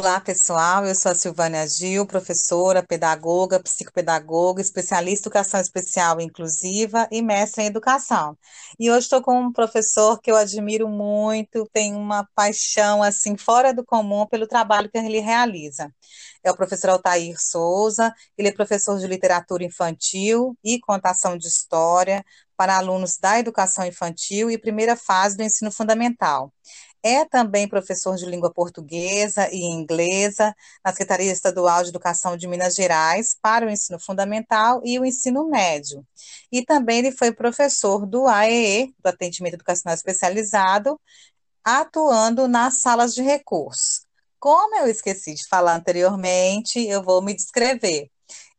Olá, pessoal. Eu sou a Silvânia Gil, professora, pedagoga, psicopedagoga, especialista em educação especial e inclusiva e mestre em educação. E hoje estou com um professor que eu admiro muito, tenho uma paixão assim fora do comum pelo trabalho que ele realiza. É o professor Altair Souza, ele é professor de literatura infantil e contação de história para alunos da educação infantil e primeira fase do ensino fundamental. É também professor de língua portuguesa e inglesa na Secretaria Estadual de Educação de Minas Gerais para o ensino fundamental e o ensino médio. E também ele foi professor do AEE, do Atendimento Educacional Especializado, atuando nas salas de recursos. Como eu esqueci de falar anteriormente, eu vou me descrever.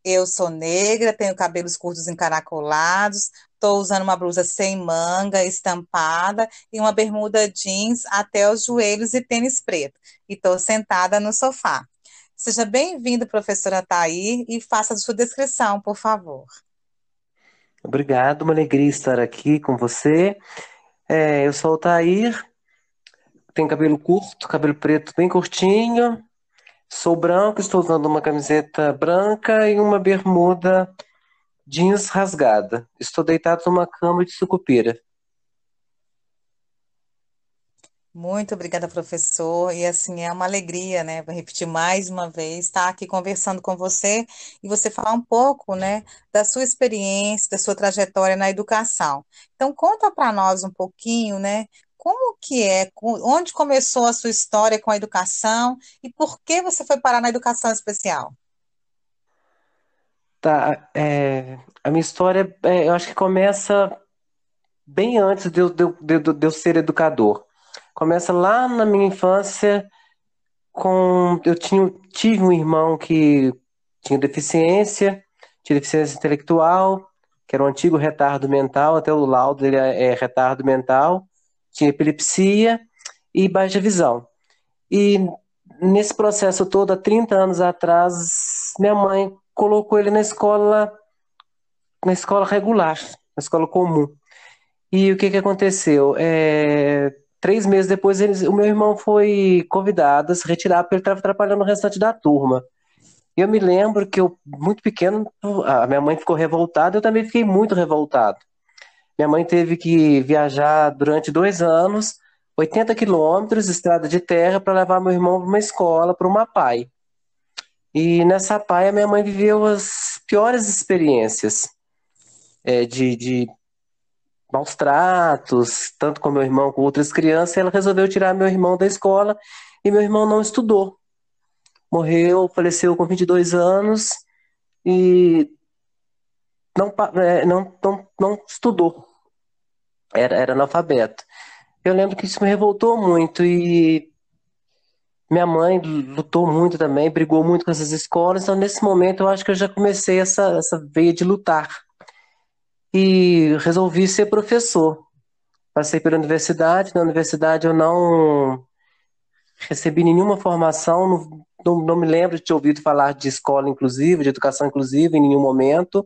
Eu sou negra, tenho cabelos curtos encaracolados, Estou usando uma blusa sem manga, estampada, e uma bermuda jeans até os joelhos e tênis preto. E estou sentada no sofá. Seja bem-vindo, professora Thaí, e faça a sua descrição, por favor. Obrigado, uma alegria estar aqui com você. É, eu sou o Thair, tenho cabelo curto, cabelo preto bem curtinho, sou branco, estou usando uma camiseta branca e uma bermuda jeans rasgada. Estou deitado numa cama de sucupira. Muito obrigada, professor. E assim, é uma alegria, né? Vou repetir mais uma vez, estar aqui conversando com você e você falar um pouco, né, da sua experiência, da sua trajetória na educação. Então, conta para nós um pouquinho, né? Como que é, onde começou a sua história com a educação e por que você foi parar na educação especial? Tá, é, a minha história, é, eu acho que começa bem antes de eu, de, de, de eu ser educador. Começa lá na minha infância, com eu tinha, tive um irmão que tinha deficiência, tinha deficiência intelectual, que era um antigo retardo mental, até o laudo dele é, é retardo mental, tinha epilepsia e baixa visão. E nesse processo todo, há 30 anos atrás, minha mãe colocou ele na escola, na escola regular, na escola comum. E o que, que aconteceu? É, três meses depois, eles, o meu irmão foi convidado a se retirar porque ele estava atrapalhando o restante da turma. Eu me lembro que eu, muito pequeno, a minha mãe ficou revoltada, eu também fiquei muito revoltado. Minha mãe teve que viajar durante dois anos, 80 quilômetros, estrada de terra, para levar meu irmão para uma escola, para uma pai. E nessa paia, minha mãe viveu as piores experiências é, de, de maus tratos, tanto com meu irmão como outras crianças. Ela resolveu tirar meu irmão da escola e meu irmão não estudou. Morreu, faleceu com 22 anos e não, é, não, não, não estudou. Era, era analfabeto. Eu lembro que isso me revoltou muito e minha mãe lutou muito também, brigou muito com essas escolas, então nesse momento eu acho que eu já comecei essa, essa veia de lutar. E resolvi ser professor. Passei pela universidade, na universidade eu não recebi nenhuma formação, não, não, me lembro de ter ouvido falar de escola inclusiva, de educação inclusiva em nenhum momento.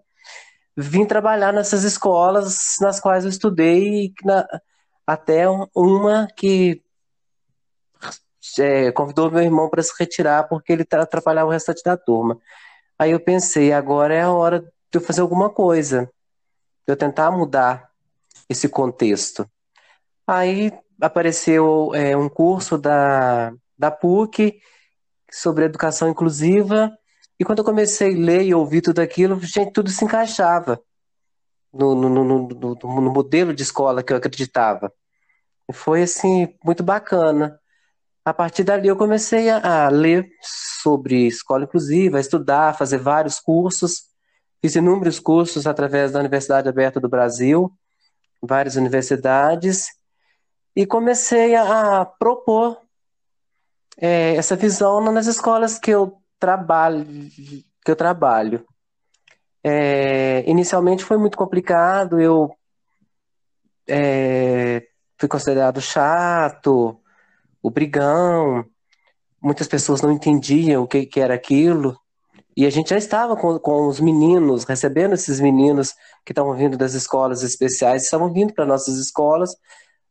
Vim trabalhar nessas escolas nas quais eu estudei, na, até uma que é, convidou meu irmão para se retirar porque ele atrapalhava o restante da turma. Aí eu pensei, agora é a hora de eu fazer alguma coisa, de eu tentar mudar esse contexto. Aí apareceu é, um curso da, da PUC sobre educação inclusiva, e quando eu comecei a ler e ouvir tudo aquilo, gente, tudo se encaixava no, no, no, no, modelo de escola que eu acreditava. E foi assim, muito bacana. A partir dali eu comecei a, a ler sobre escola inclusiva, a estudar, a fazer vários cursos. Fiz inúmeros cursos através da Universidade Aberta do Brasil, várias universidades, e comecei a, a propor é, essa visão nas escolas que eu trabalho. Que eu trabalho. É, inicialmente foi muito complicado, eu é, fui considerado chato, o brigão, muitas pessoas não entendiam o que, que era aquilo. E a gente já estava com, com os meninos, recebendo esses meninos que estavam vindo das escolas especiais, estavam vindo para nossas escolas,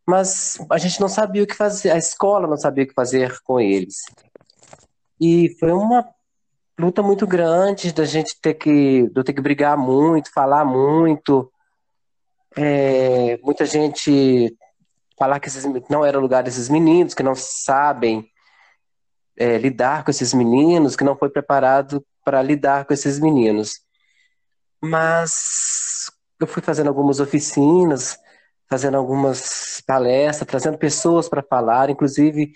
mas a gente não sabia o que fazer, a escola não sabia o que fazer com eles. E foi uma luta muito grande da gente ter que, ter que brigar muito, falar muito. É, muita gente falar que esses, não era o lugar desses meninos, que não sabem é, lidar com esses meninos, que não foi preparado para lidar com esses meninos. Mas eu fui fazendo algumas oficinas, fazendo algumas palestras, trazendo pessoas para falar, inclusive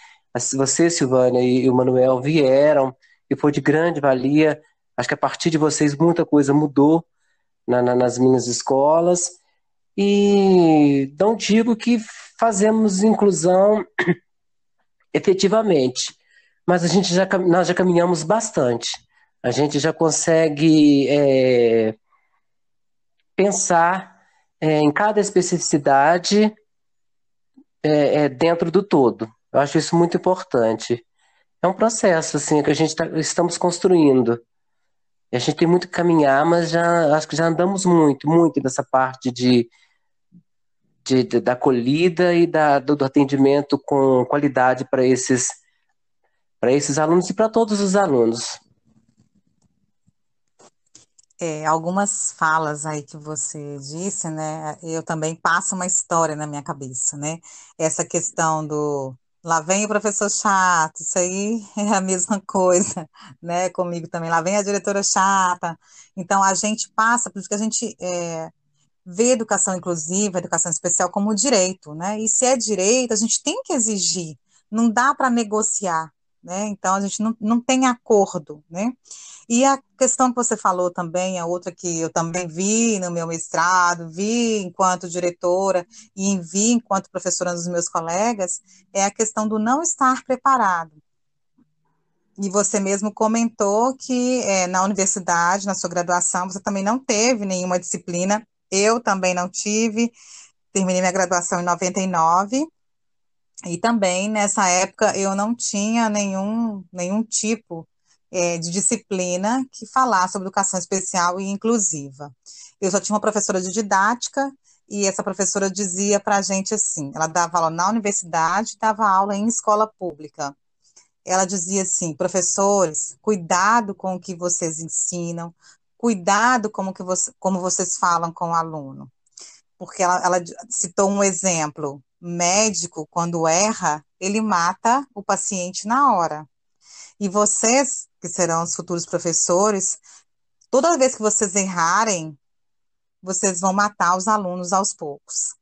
você, Silvânia, e o Manuel vieram, e foi de grande valia. Acho que a partir de vocês muita coisa mudou na, na, nas minhas escolas. E não digo que fazemos inclusão efetivamente, mas a gente já, nós já caminhamos bastante. A gente já consegue é, pensar é, em cada especificidade é, é, dentro do todo. Eu acho isso muito importante. É um processo assim que a gente tá, estamos construindo. E a gente tem muito que caminhar, mas já acho que já andamos muito, muito nessa parte de, de, de da acolhida e da, do, do atendimento com qualidade para esses esses alunos e para todos os alunos é, algumas falas aí que você disse, né? Eu também passo uma história na minha cabeça, né? Essa questão do lá vem o professor chato, isso aí é a mesma coisa, né? Comigo também. Lá vem a diretora chata. Então a gente passa, por isso que a gente é, vê educação inclusiva, educação especial como direito, né? E se é direito, a gente tem que exigir. Não dá para negociar, né? Então a gente não, não tem acordo, né? E a questão que você falou também, a outra que eu também vi no meu mestrado, vi enquanto diretora e vi enquanto professora dos meus colegas, é a questão do não estar preparado. E você mesmo comentou que é, na universidade, na sua graduação, você também não teve nenhuma disciplina, eu também não tive, terminei minha graduação em 99, e também nessa época eu não tinha nenhum, nenhum tipo é, de disciplina que falasse sobre educação especial e inclusiva. Eu só tinha uma professora de didática e essa professora dizia para a gente assim: ela dava aula na universidade, dava aula em escola pública. Ela dizia assim: professores, cuidado com o que vocês ensinam, cuidado como, que você, como vocês falam com o aluno. Porque ela, ela citou um exemplo: médico, quando erra, ele mata o paciente na hora. E vocês que serão os futuros professores, toda vez que vocês errarem, vocês vão matar os alunos aos poucos.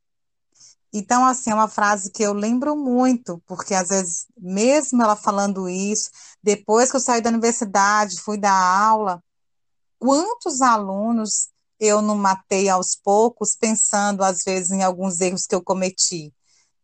Então, assim, é uma frase que eu lembro muito, porque às vezes, mesmo ela falando isso, depois que eu saí da universidade, fui dar aula, quantos alunos eu não matei aos poucos, pensando, às vezes, em alguns erros que eu cometi.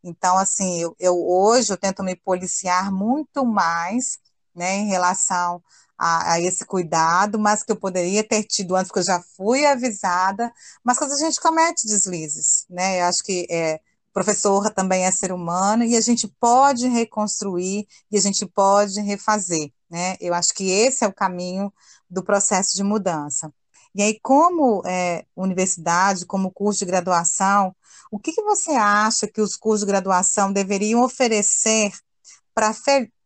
Então, assim, eu, eu hoje eu tento me policiar muito mais né, em relação a, a, esse cuidado, mas que eu poderia ter tido antes, porque eu já fui avisada, mas quando a gente comete deslizes, né, eu acho que é, professor também é ser humano e a gente pode reconstruir e a gente pode refazer, né, eu acho que esse é o caminho do processo de mudança. E aí, como é, universidade, como curso de graduação, o que, que você acha que os cursos de graduação deveriam oferecer para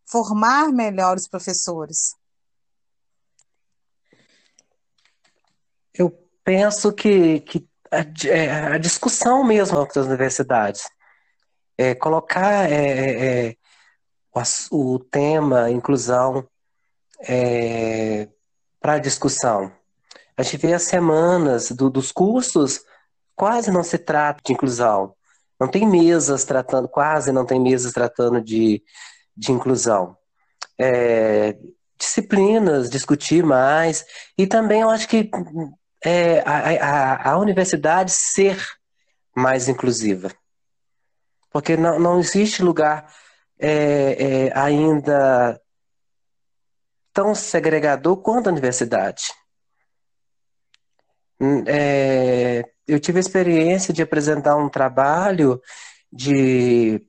formar melhores professores? Eu penso que, que a, é, a discussão mesmo das universidades, é, colocar é, é, o, o, tema inclusão é, para discussão. A gente vê as semanas do, dos cursos, quase não se trata de inclusão. Não tem mesas tratando, quase não tem mesas tratando de, de inclusão. É, disciplinas, discutir mais, e também eu acho que é, a, a, a, universidade ser mais inclusiva. Porque não, não existe lugar é, é ainda tão segregador quanto a universidade. Hum, é, eu tive a experiência de apresentar um trabalho de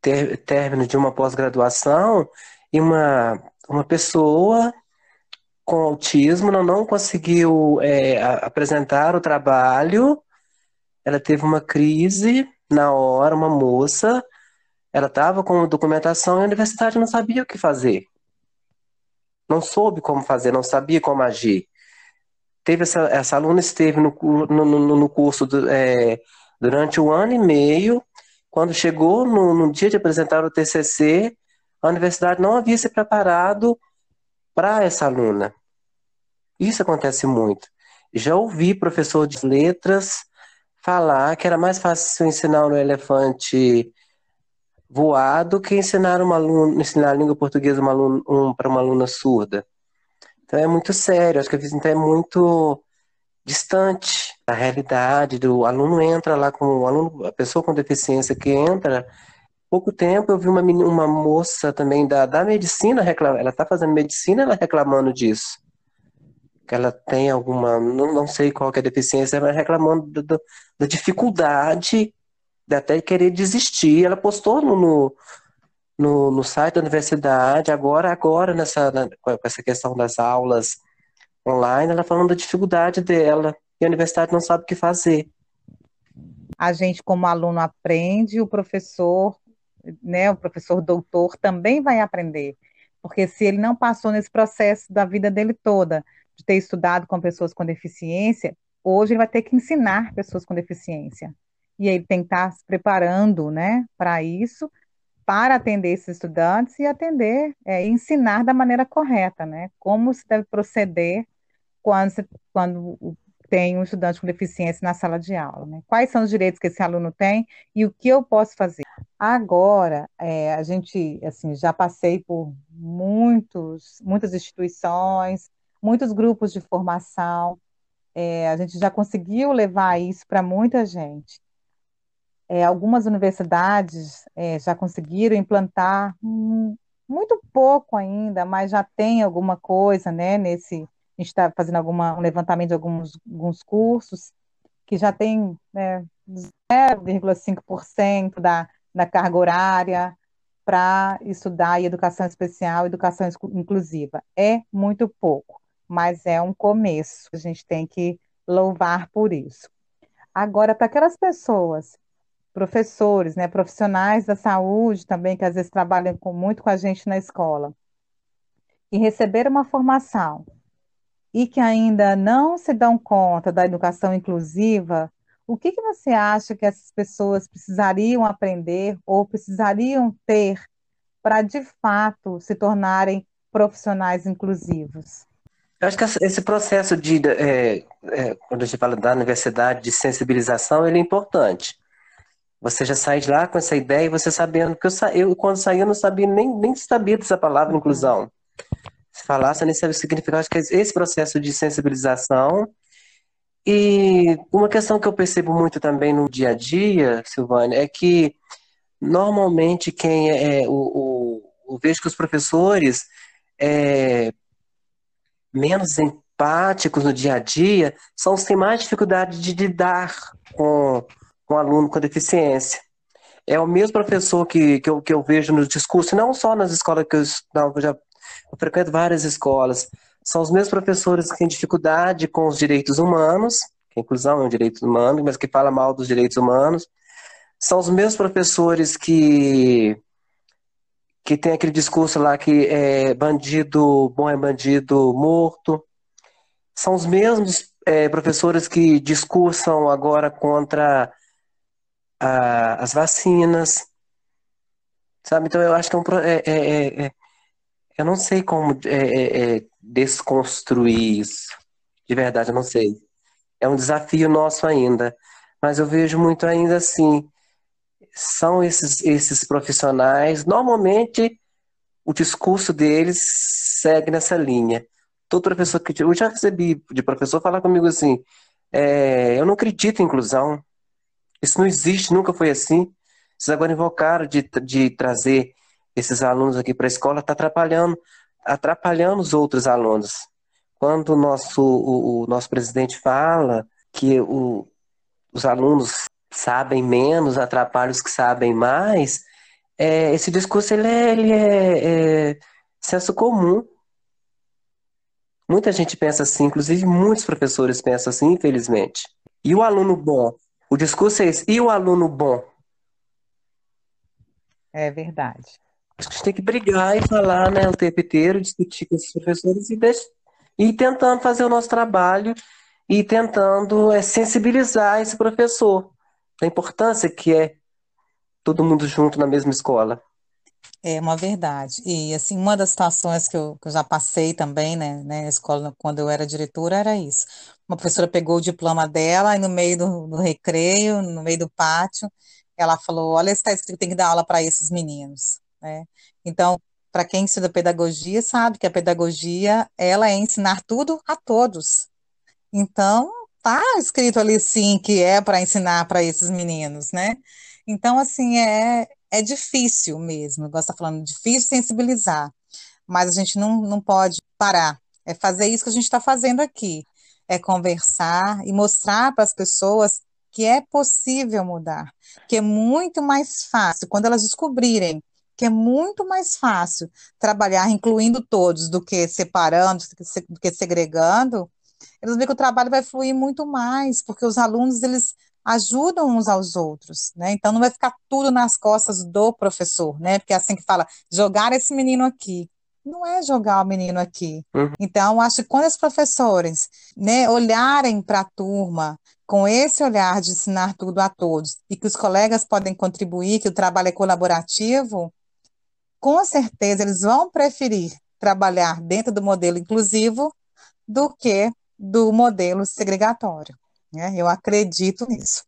ter, término de uma pós-graduação e uma, uma pessoa com autismo não, não conseguiu é, apresentar o trabalho, ela teve uma crise na hora, uma moça, ela estava com documentação e a universidade não sabia o que fazer. não soube como fazer, não sabia como agir. Teve essa, essa aluna esteve no, no, no, curso do, é, durante um ano e meio. Quando chegou no, no dia de apresentar o TCC, a universidade não havia se preparado para essa aluna. Isso acontece muito. Já ouvi professor de letras falar que era mais fácil ensinar um elefante voado que ensinar uma aluna, ensinar a língua portuguesa um, para uma aluna surda. Então é muito sério, acho que a visita é muito distante da realidade do aluno entra lá com o aluno, a pessoa com deficiência que entra. Pouco tempo eu vi uma, uma moça também da, da medicina reclamar, ela está fazendo medicina, ela reclamando disso. Que ela tem alguma, não, não sei qual é a deficiência, mas reclamando da, da, da dificuldade de até querer desistir. Ela postou no, no no, no site da universidade, agora, agora nessa, na, com essa questão das aulas online, ela falando da dificuldade dela, e a universidade não sabe o que fazer. A gente, como aluno, aprende, o professor, né, o professor doutor também vai aprender, porque se ele não passou nesse processo da vida dele toda, de ter estudado com pessoas com deficiência, hoje ele vai ter que ensinar pessoas com deficiência. E ele tem que estar se preparando, né, para isso, para atender esses estudantes e atender, é, ensinar da maneira correta, né? Como se deve proceder quando, se, quando tem um estudante com deficiência na sala de aula, né? Quais são os direitos que esse aluno tem e o que eu posso fazer? Agora, é, a gente, assim, já passei por muitos, muitas instituições, muitos grupos de formação, é, a gente já conseguiu levar isso para muita gente. É, algumas universidades é, já conseguiram implantar muito pouco ainda, mas já tem alguma coisa, né? Nesse, a gente está fazendo alguma, um levantamento de alguns, alguns cursos que já tem né, 0,5% da, da carga horária para estudar educação especial, educação inclusiva. É muito pouco, mas é um começo. A gente tem que louvar por isso. Agora, para aquelas pessoas professores, né, profissionais da saúde também, que às vezes trabalham com, muito com a gente na escola, e receber uma formação e que ainda não se dão conta da educação inclusiva, o que, que você acha que essas pessoas precisariam aprender ou precisariam ter para, de fato, se tornarem profissionais inclusivos? Eu acho que esse processo de, é, é, quando a gente fala da universidade, de sensibilização, ele é importante. Você já sai de lá com essa ideia e você sabendo, que eu, sa... eu quando saí eu não sabia, nem, nem sabia dessa palavra inclusão. Se falasse, nem sabia o significado. Acho que é esse processo de sensibilização. E uma questão que eu percebo muito também no dia a dia, Silvânia, é que normalmente quem é, é o, o, eu vejo que os professores é, menos empáticos no dia a dia são os que têm mais dificuldade de lidar com com aluno com deficiência. É o mesmo professor que, que, eu, que eu vejo no discurso, não só nas escolas que eu, eu já eu frequento várias escolas, são os mesmos professores que têm dificuldade com os direitos humanos, que a inclusão é um direito humano, mas que fala mal dos direitos humanos, são os mesmos professores que que tem aquele discurso lá que é bandido bom é bandido morto. São os mesmos é, professores que discursam agora contra a, as vacinas, sabe? Então eu acho que é um é, é, é, é eu não sei como é, é, desconstruir isso, de verdade, eu não sei. É um desafio nosso ainda, mas eu vejo muito ainda assim, são esses, esses profissionais, normalmente o discurso deles segue nessa linha. Todo professor que eu já recebi de professor falar comigo assim, eu não acredito em inclusão, isso não existe, nunca foi assim. Vocês agora invocaram de, de trazer esses alunos aqui para a escola, está atrapalhando, atrapalhando os outros alunos. Quando o nosso, o, o nosso presidente fala que o, os alunos sabem menos, atrapalham os que sabem mais, é, esse discurso ele é, ele é, é senso comum. Muita gente pensa assim, inclusive muitos professores pensam assim, infelizmente. E o aluno bom, o discurso é esse. E o aluno bom? É verdade. Acho que a gente tem que brigar e falar, né, o tempo inteiro, discutir com esses professores e, deixar, e tentando fazer o nosso trabalho e tentando é, sensibilizar esse professor da importância que é todo mundo junto na mesma escola. É uma verdade. E, assim, uma das situações que eu, que eu já passei também, né, né, na escola, quando eu era diretora, era isso. Uma professora pegou o diploma dela e no meio do, do recreio, no meio do pátio, ela falou, olha, está escrito tem que dar aula para esses meninos, né? Então, para quem estuda pedagogia, sabe que a pedagogia, ela é ensinar tudo a todos. Então, tá escrito ali, sim, que é para ensinar para esses meninos, né? Então, assim, é, é difícil mesmo, você está falando, difícil sensibilizar, mas a gente não, não pode parar. É fazer isso que a gente está fazendo aqui, é conversar e mostrar para as pessoas que é possível mudar, que é muito mais fácil, quando elas descobrirem que é muito mais fácil trabalhar incluindo todos do que separando, do que segregando, eles veem que o trabalho vai fluir muito mais, porque os alunos, eles ajudam uns aos outros, né? Então não vai ficar tudo nas costas do professor, né? Porque é assim que fala, jogar esse menino aqui. Não é jogar o menino aqui. Uhum. Então, acho que quando os professores né, olharem para a turma com esse olhar de ensinar tudo a todos e que os colegas podem contribuir, que o trabalho é colaborativo, com certeza eles vão preferir trabalhar dentro do modelo inclusivo do que do modelo segregatório. Né? Eu acredito nisso.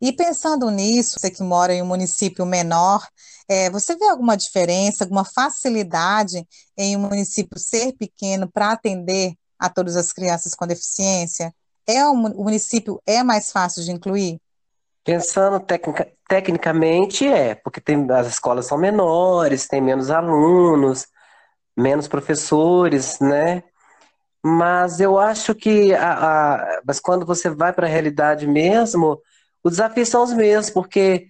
E pensando nisso, você que mora em um município menor, é, você vê alguma diferença, alguma facilidade em um município ser pequeno para atender a todas as crianças com deficiência? É um, o município é mais fácil de incluir? Pensando tecnica, tecnicamente é, porque tem, as escolas são menores, tem menos alunos, menos professores, né? Mas eu acho que a, a, mas quando você vai para a realidade mesmo, os desafios são os mesmos, porque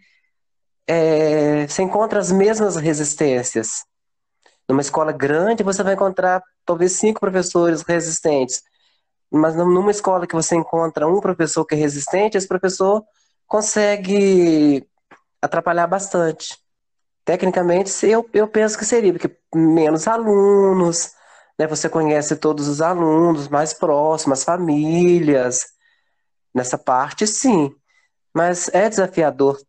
é, você encontra as mesmas resistências. Numa escola grande, você vai encontrar talvez cinco professores resistentes. Mas numa escola que você encontra um professor que é resistente, esse professor consegue atrapalhar bastante. Tecnicamente, eu, eu penso que seria, porque menos alunos, né? Você conhece todos os alunos mais próximos, as famílias. Nessa parte, sim. Mas é desafiador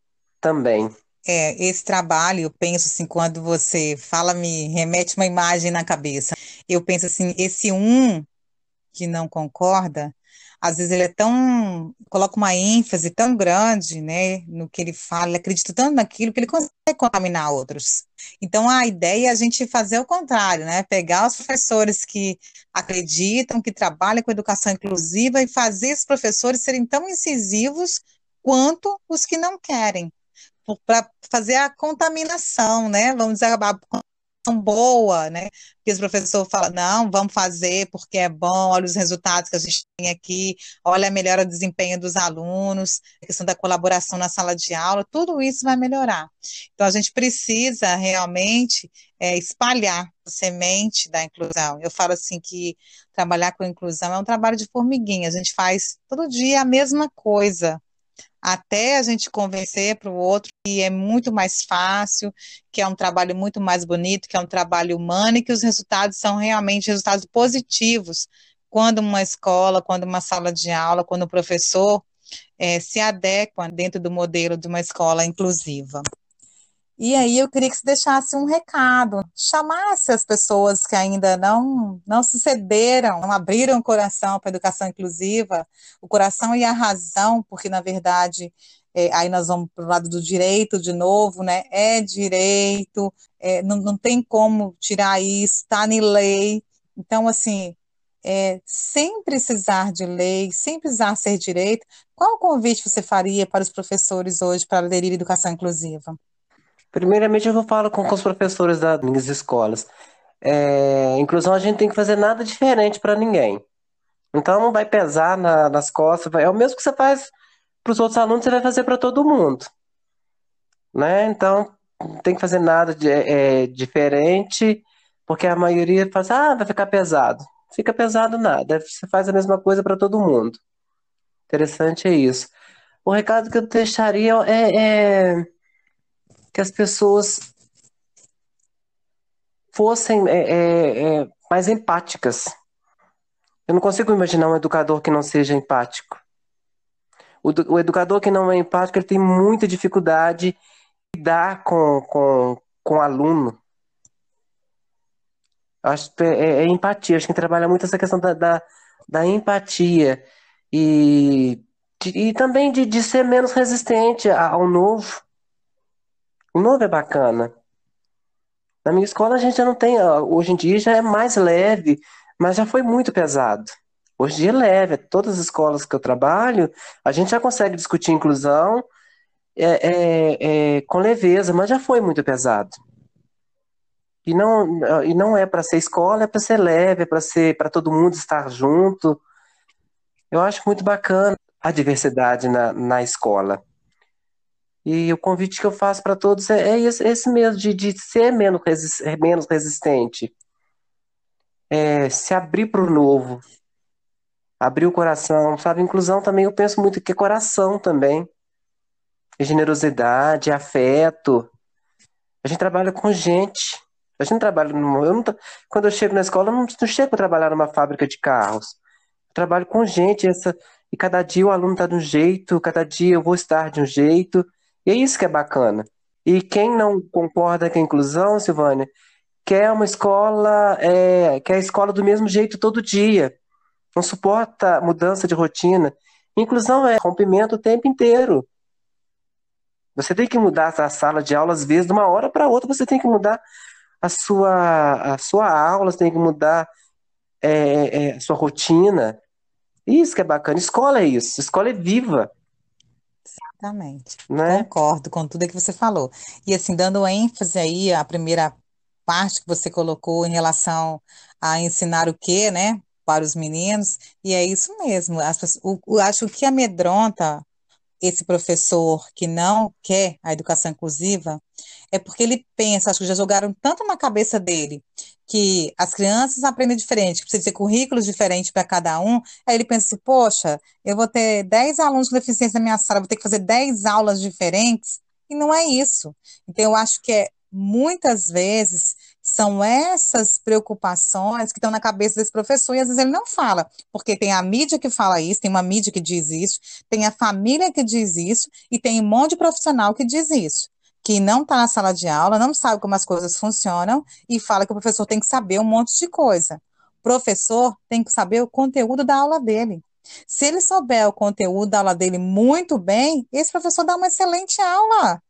também. É, esse trabalho, eu penso assim, quando você fala, me remete uma imagem na cabeça. Eu penso assim, esse um que não concorda, às vezes ele é tão, coloca uma ênfase tão grande, né, no que ele fala, ele acredita tanto naquilo que ele consegue contaminar outros. Então a ideia é a gente fazer o contrário, né, pegar os professores que acreditam, que trabalham com educação inclusiva e fazer os professores serem tão incisivos quanto os que não querem, para fazer a contaminação, né, vamos dizer, boa, né? Que os professores falam, não, vamos fazer porque é bom, olha os resultados que a gente tem aqui, olha a melhora do desempenho dos alunos, a questão da colaboração na sala de aula, tudo isso vai melhorar. Então, a gente precisa realmente é, espalhar a semente da inclusão. Eu falo assim que trabalhar com inclusão é um trabalho de formiguinha, a gente faz todo dia a mesma coisa, até a gente convencer para o outro que é muito mais fácil, que é um trabalho muito mais bonito, que é um trabalho humano e que os resultados são realmente resultados positivos quando uma escola, quando uma sala de aula, quando o professor é, se adequa dentro do modelo de uma escola inclusiva. E aí eu queria que você deixasse um recado, chamasse as pessoas que ainda não, não se cederam, não abriram o coração para a educação inclusiva, o coração e a razão, porque na verdade é, aí nós vamos para o lado do direito de novo, né? É direito, é, não, não tem como tirar isso, está em lei. Então, assim, é, sem precisar de lei, sem precisar ser direito, qual convite você faria para os professores hoje para aderir à educação inclusiva? Primeiramente, eu falo com, com os professores das minhas escolas. É, inclusão, a gente tem que fazer nada diferente para ninguém. Então, não vai pesar na, nas costas. É o mesmo que você faz para os outros alunos, você vai fazer para todo mundo. Né? Então, não tem que fazer nada de, é, diferente, porque a maioria fala assim, ah, vai ficar pesado. Fica pesado nada, você faz a mesma coisa para todo mundo. Interessante é isso. O recado que eu deixaria é, é que as pessoas fossem é, é, é, mais empáticas. Eu não consigo imaginar um educador que não seja empático. O, o educador que não é empático ele tem muita dificuldade em lidar com, com, com o aluno. Acho é, é, empatia, acho que trabalha muito essa questão da, da, da empatia e, de, e também de, de ser menos resistente ao novo. O novo é bacana. Na minha escola a gente já não tem, hoje em dia já é mais leve, mas já foi muito pesado. Hoje em dia é leve, todas as escolas que eu trabalho, a gente já consegue discutir inclusão é, é, é, com leveza, mas já foi muito pesado. E não, e não é para ser escola, é para ser leve, é para ser para todo mundo estar junto. Eu acho muito bacana a diversidade na, na escola. E o convite que eu faço para todos é, é esse, esse, mesmo, de, de ser menos, resistente. É, se abrir para o novo. Abrir o coração, sabe? Inclusão também, eu penso muito que é coração também. É generosidade, afeto. A gente trabalha com gente. A gente trabalha eu não, quando eu chego na escola, eu não, não chego para trabalhar numa fábrica de carros. Eu trabalho com gente, essa, e cada dia o aluno está de um jeito, cada dia eu vou estar de um jeito. E é isso que é bacana. E quem não concorda com a inclusão, Silvânia, quer uma escola, é, quer a escola do mesmo jeito todo dia. Não suporta mudança de rotina. Inclusão é rompimento o tempo inteiro. Você tem que mudar a sala de aula, às vezes, de uma hora para outra, você tem que mudar a sua, a sua aula, você tem que mudar é, é, a sua rotina. Isso que é bacana. Escola é isso. Escola é viva. Exatamente. Né? Concordo com tudo que você falou. E assim, dando ênfase aí à primeira parte que você colocou em relação a ensinar o quê, né, para os meninos, e é isso mesmo. As, o, o, acho que amedronta esse professor que não quer a educação inclusiva é porque ele pensa, acho que já jogaram tanto na cabeça dele que as crianças aprendem diferente, que precisa ter currículos diferentes para cada um, aí ele pensa assim, poxa, eu vou ter 10 alunos com deficiência na minha sala, vou ter que fazer 10 aulas diferentes, e não é isso. Então, eu acho que é, muitas vezes são essas preocupações que estão na cabeça desse professor, e às vezes ele não fala, porque tem a mídia que fala isso, tem uma mídia que diz isso, tem a família que diz isso, e tem um monte de profissional que diz isso que não está na sala de aula, não sabe como as coisas funcionam e fala que o professor tem que saber um monte de coisa. O professor tem que saber o conteúdo da aula dele. Se ele souber o conteúdo da aula dele muito bem, esse professor dá uma excelente aula.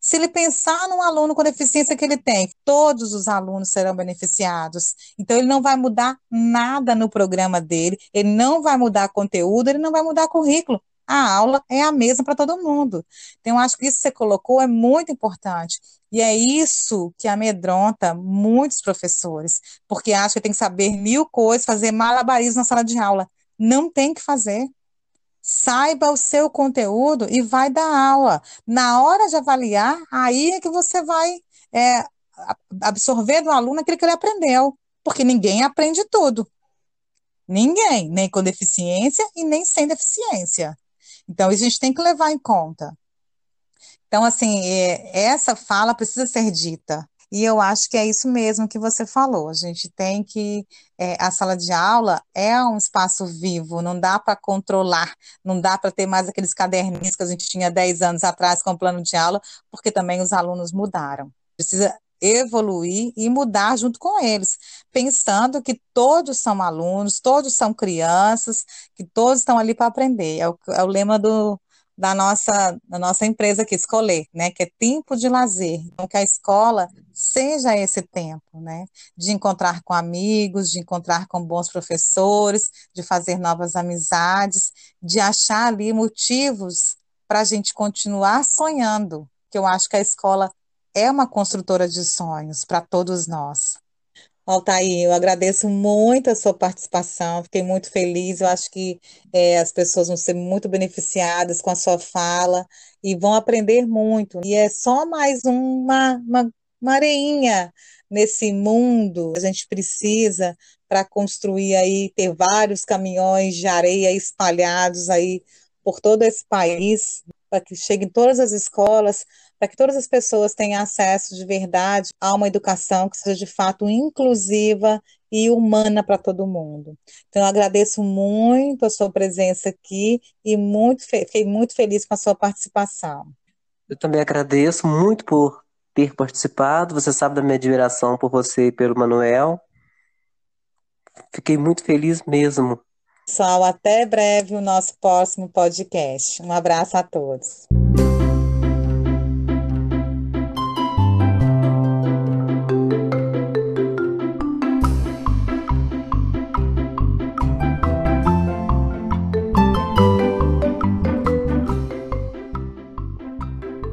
Se ele pensar num aluno com deficiência que ele tem, todos os alunos serão beneficiados. Então, ele não vai mudar nada no programa dele, ele não vai mudar conteúdo, ele não vai mudar currículo a aula é a mesma para todo mundo. Então, acho que isso que você colocou é muito importante. E é isso que amedronta muitos professores, porque acham que tem que saber mil coisas, fazer malabarismo na sala de aula. Não tem que fazer. Saiba o seu conteúdo e vai dar aula. Na hora de avaliar, aí é que você vai é, absorver do aluno aquilo que ele aprendeu, porque ninguém aprende tudo. Ninguém, nem com deficiência e nem sem deficiência. Então, isso a gente tem que levar em conta. Então, assim, é, essa fala precisa ser dita. E eu acho que é isso mesmo que você falou. A gente tem que. É, a sala de aula é um espaço vivo, não dá para controlar, não dá para ter mais aqueles caderninhos que a gente tinha 10 anos atrás com o plano de aula, porque também os alunos mudaram. Precisa evoluir e mudar junto com eles, pensando que todos são alunos, todos são crianças, que todos estão ali para aprender. É o, é o lema do, da nossa, da nossa empresa aqui, Escoler, né, que é tempo de lazer. Então, que a escola seja esse tempo, né, de encontrar com amigos, de encontrar com bons professores, de fazer novas amizades, de achar ali motivos para a gente continuar sonhando, que eu acho que a escola é uma construtora de sonhos para todos nós. Altair, eu agradeço muito a sua participação, fiquei muito feliz. Eu acho que é, as pessoas vão ser muito beneficiadas com a sua fala e vão aprender muito. E é só mais uma, uma, uma areinha nesse mundo a gente precisa para construir aí, ter vários caminhões de areia espalhados aí por todo esse país, para que cheguem todas as escolas, para que todas as pessoas tenham acesso de verdade a uma educação que seja de fato inclusiva e humana para todo mundo. Então, eu agradeço muito a sua presença aqui e muito fiquei muito feliz com a sua participação. Eu também agradeço muito por ter participado. Você sabe da minha admiração por você e pelo Manuel. Fiquei muito feliz mesmo. Pessoal, até breve o nosso próximo podcast. Um abraço a todos.